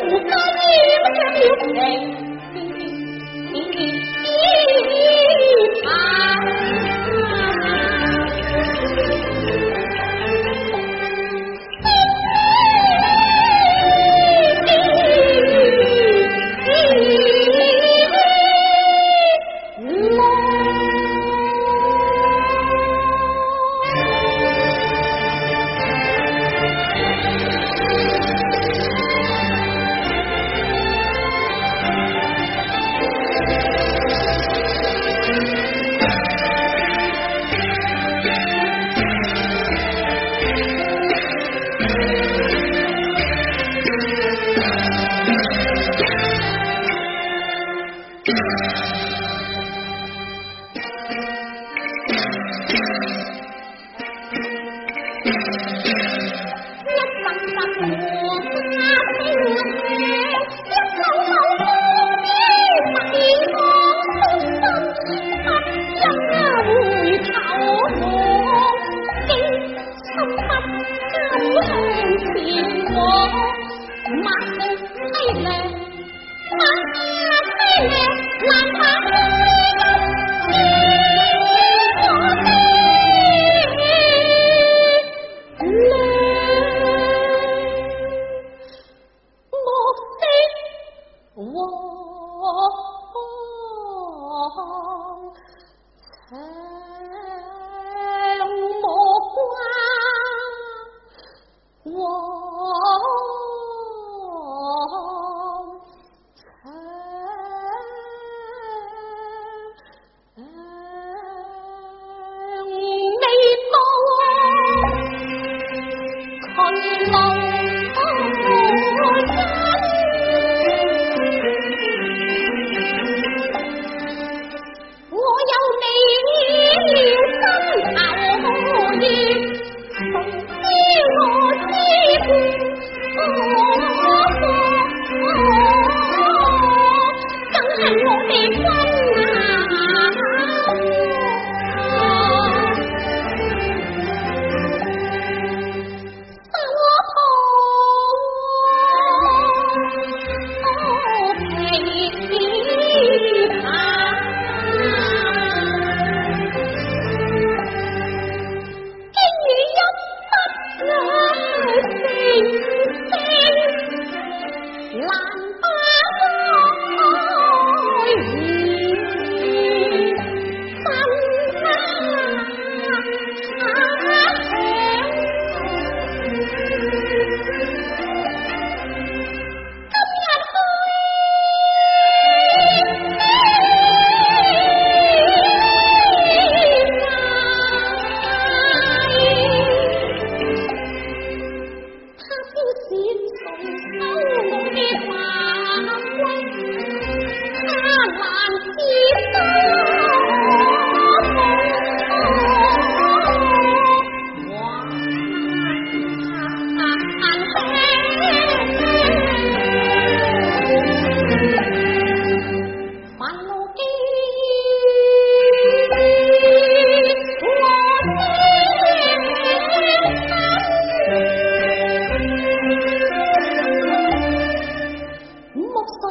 不干你不成了人。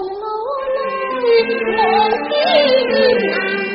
红泪无襟。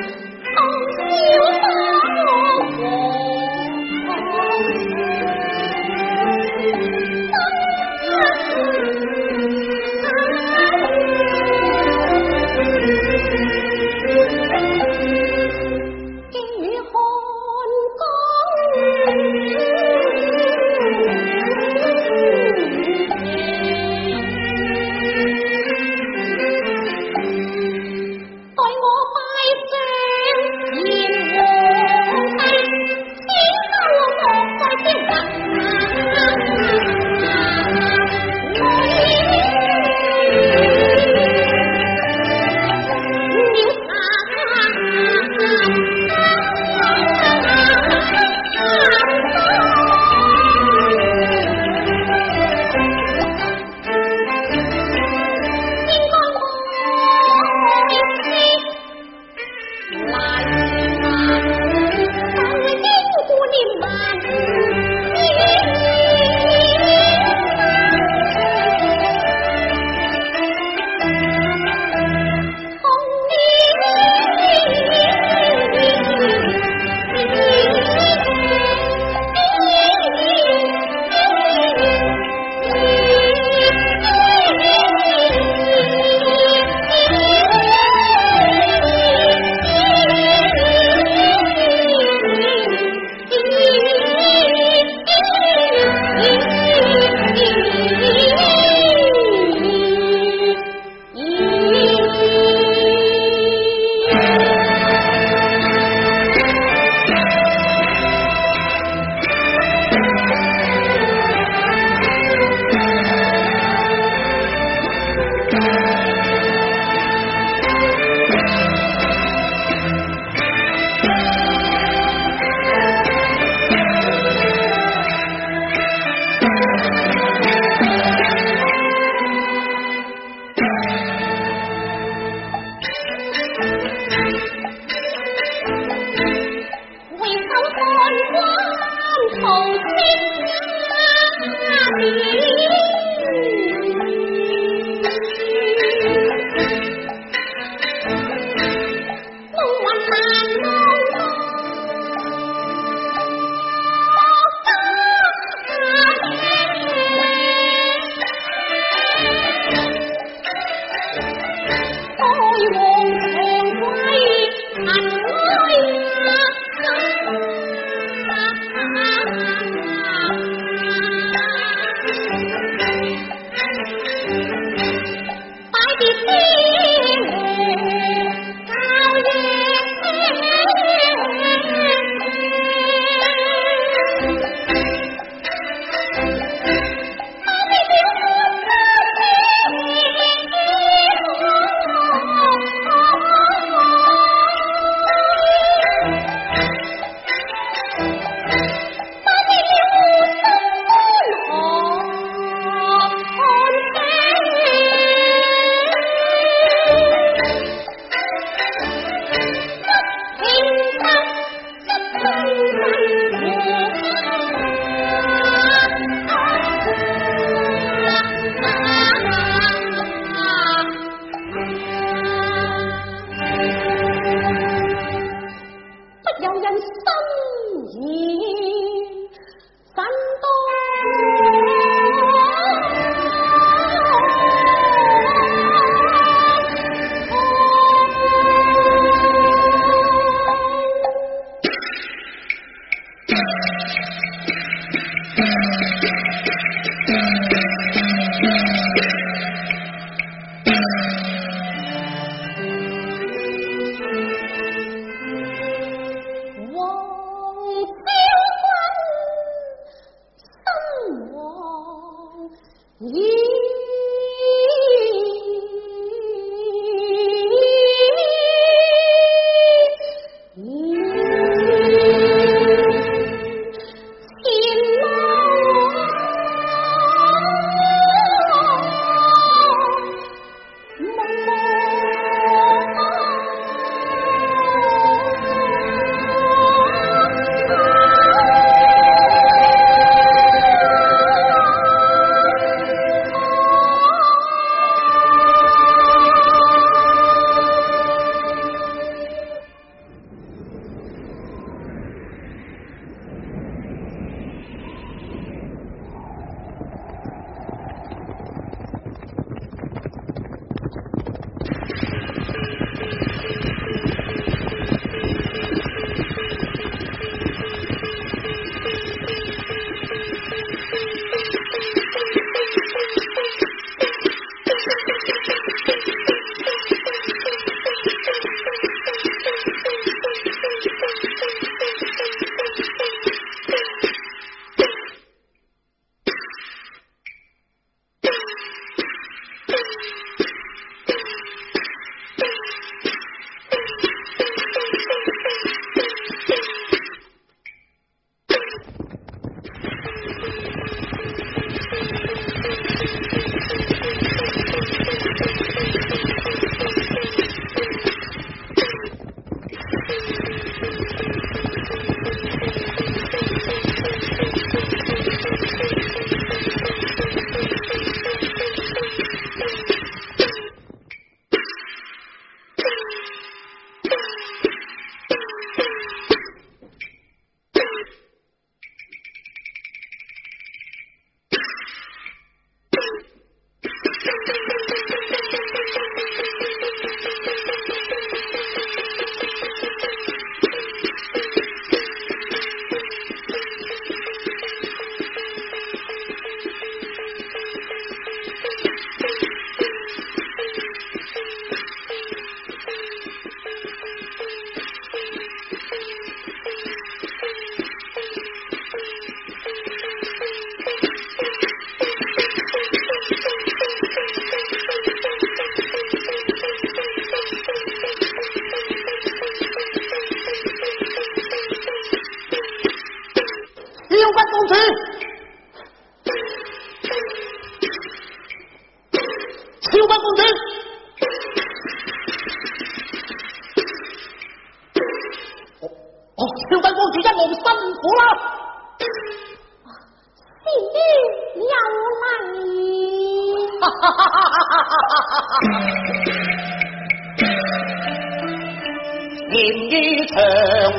剑于长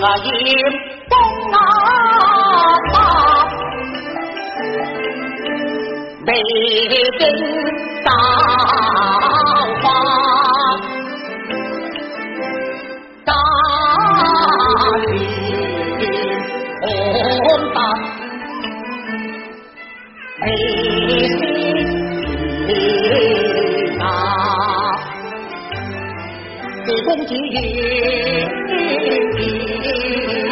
啊，剑风啊，怕，未君刀法。天地。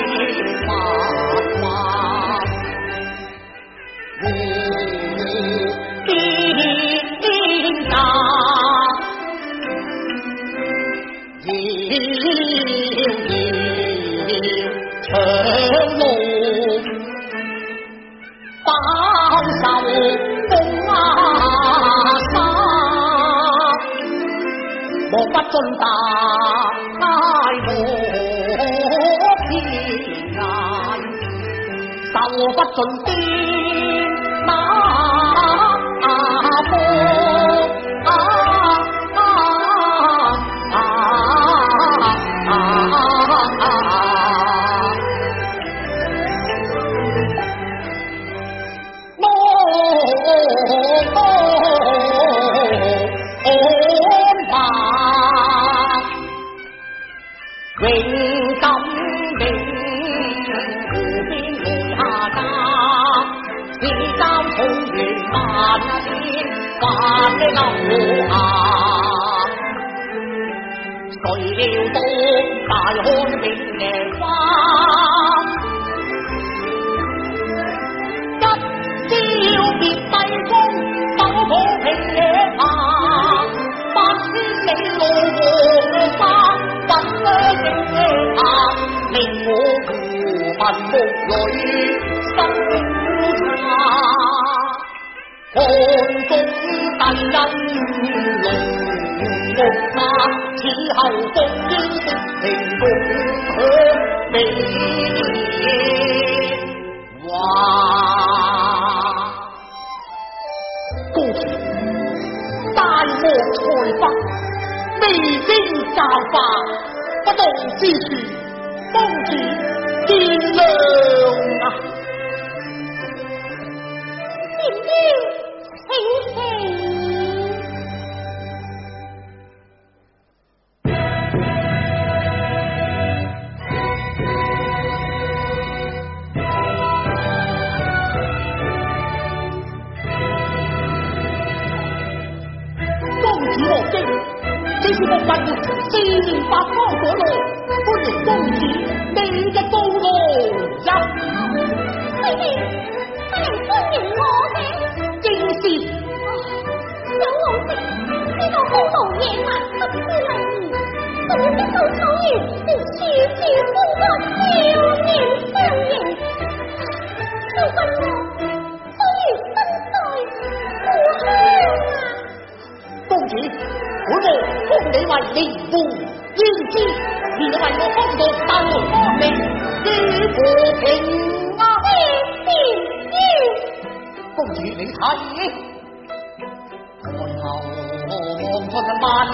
我不尽大罗天人，寿不尽。漢宮鄧恩龍木馬，此後奉天的平共享美華。高潮，大漠塞北，未經教化，不動之處，方住見諒啊！賢英。公子无惊，这是我们四面八方赶来，欢迎公子。日是区区不过九年相迎，就怪我不如身在故鄉啊！公主，本王封你為連湖英姿，你為我方國鬥安寧，於和平啊！公主你睇，看後望出萬里。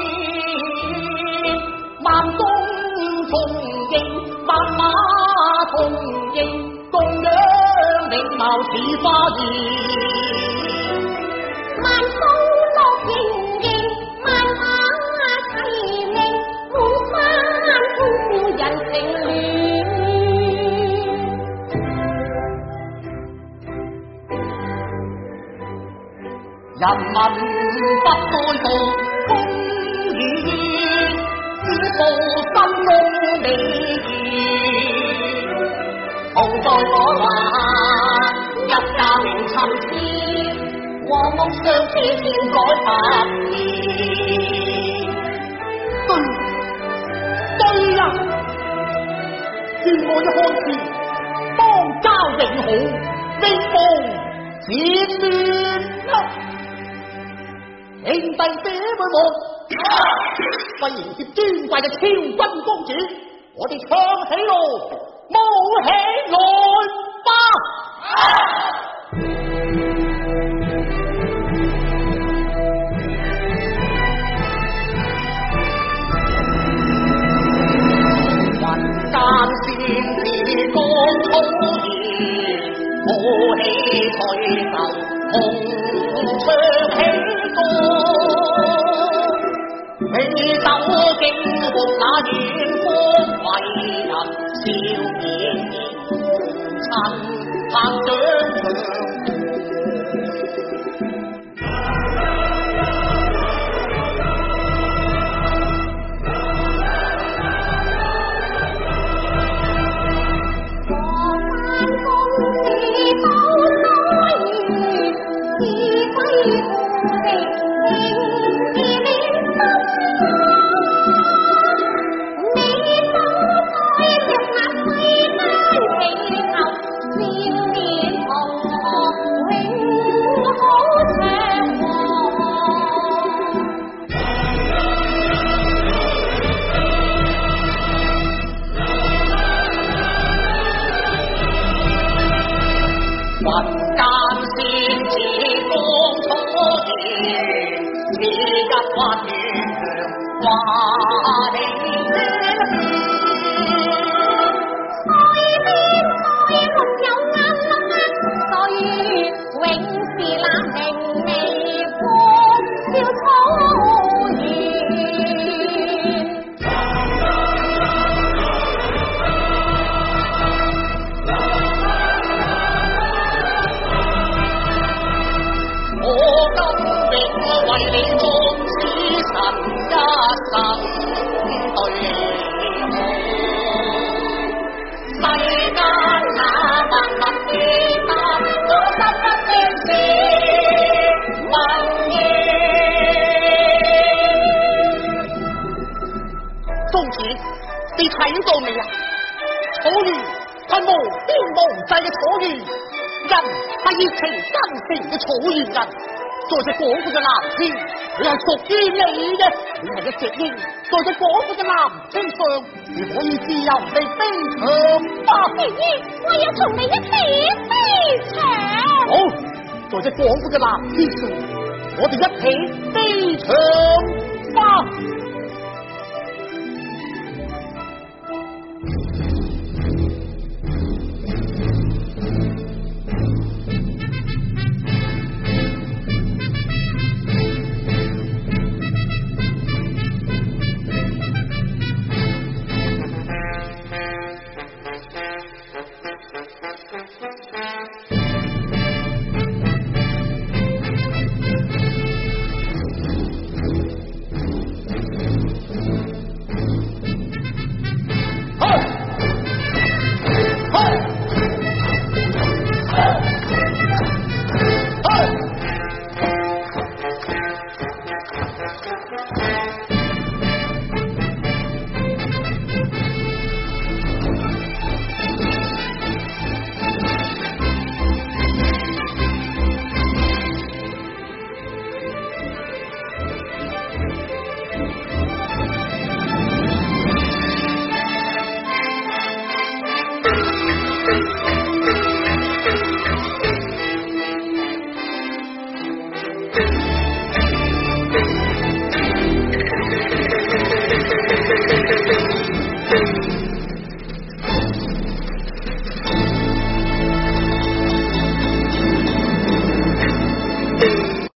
旧事花万树落盈盈，万马齐鸣，满山欢人情暖。人民不哀阿弥，对对呀！现一开始，邦交定雄，兵锋战乱啊！兄弟姐妹们，为迎接尊贵嘅超君公主，我哋唱起喽，舞起来吧！我喜采收，红唱起歌，你究竟往哪远？云间仙子，当初见，似一弯月，你草原，系无边无际嘅草原，人系热情真诚嘅草原人，在只广阔嘅蓝天，佢系属于你嘅，你系一只鹰，在只广阔嘅蓝天上，你可以自由地飞翔。白飞燕，我要同你一起飞翔。好，在只广阔嘅蓝天上，我哋一起飞翔。花。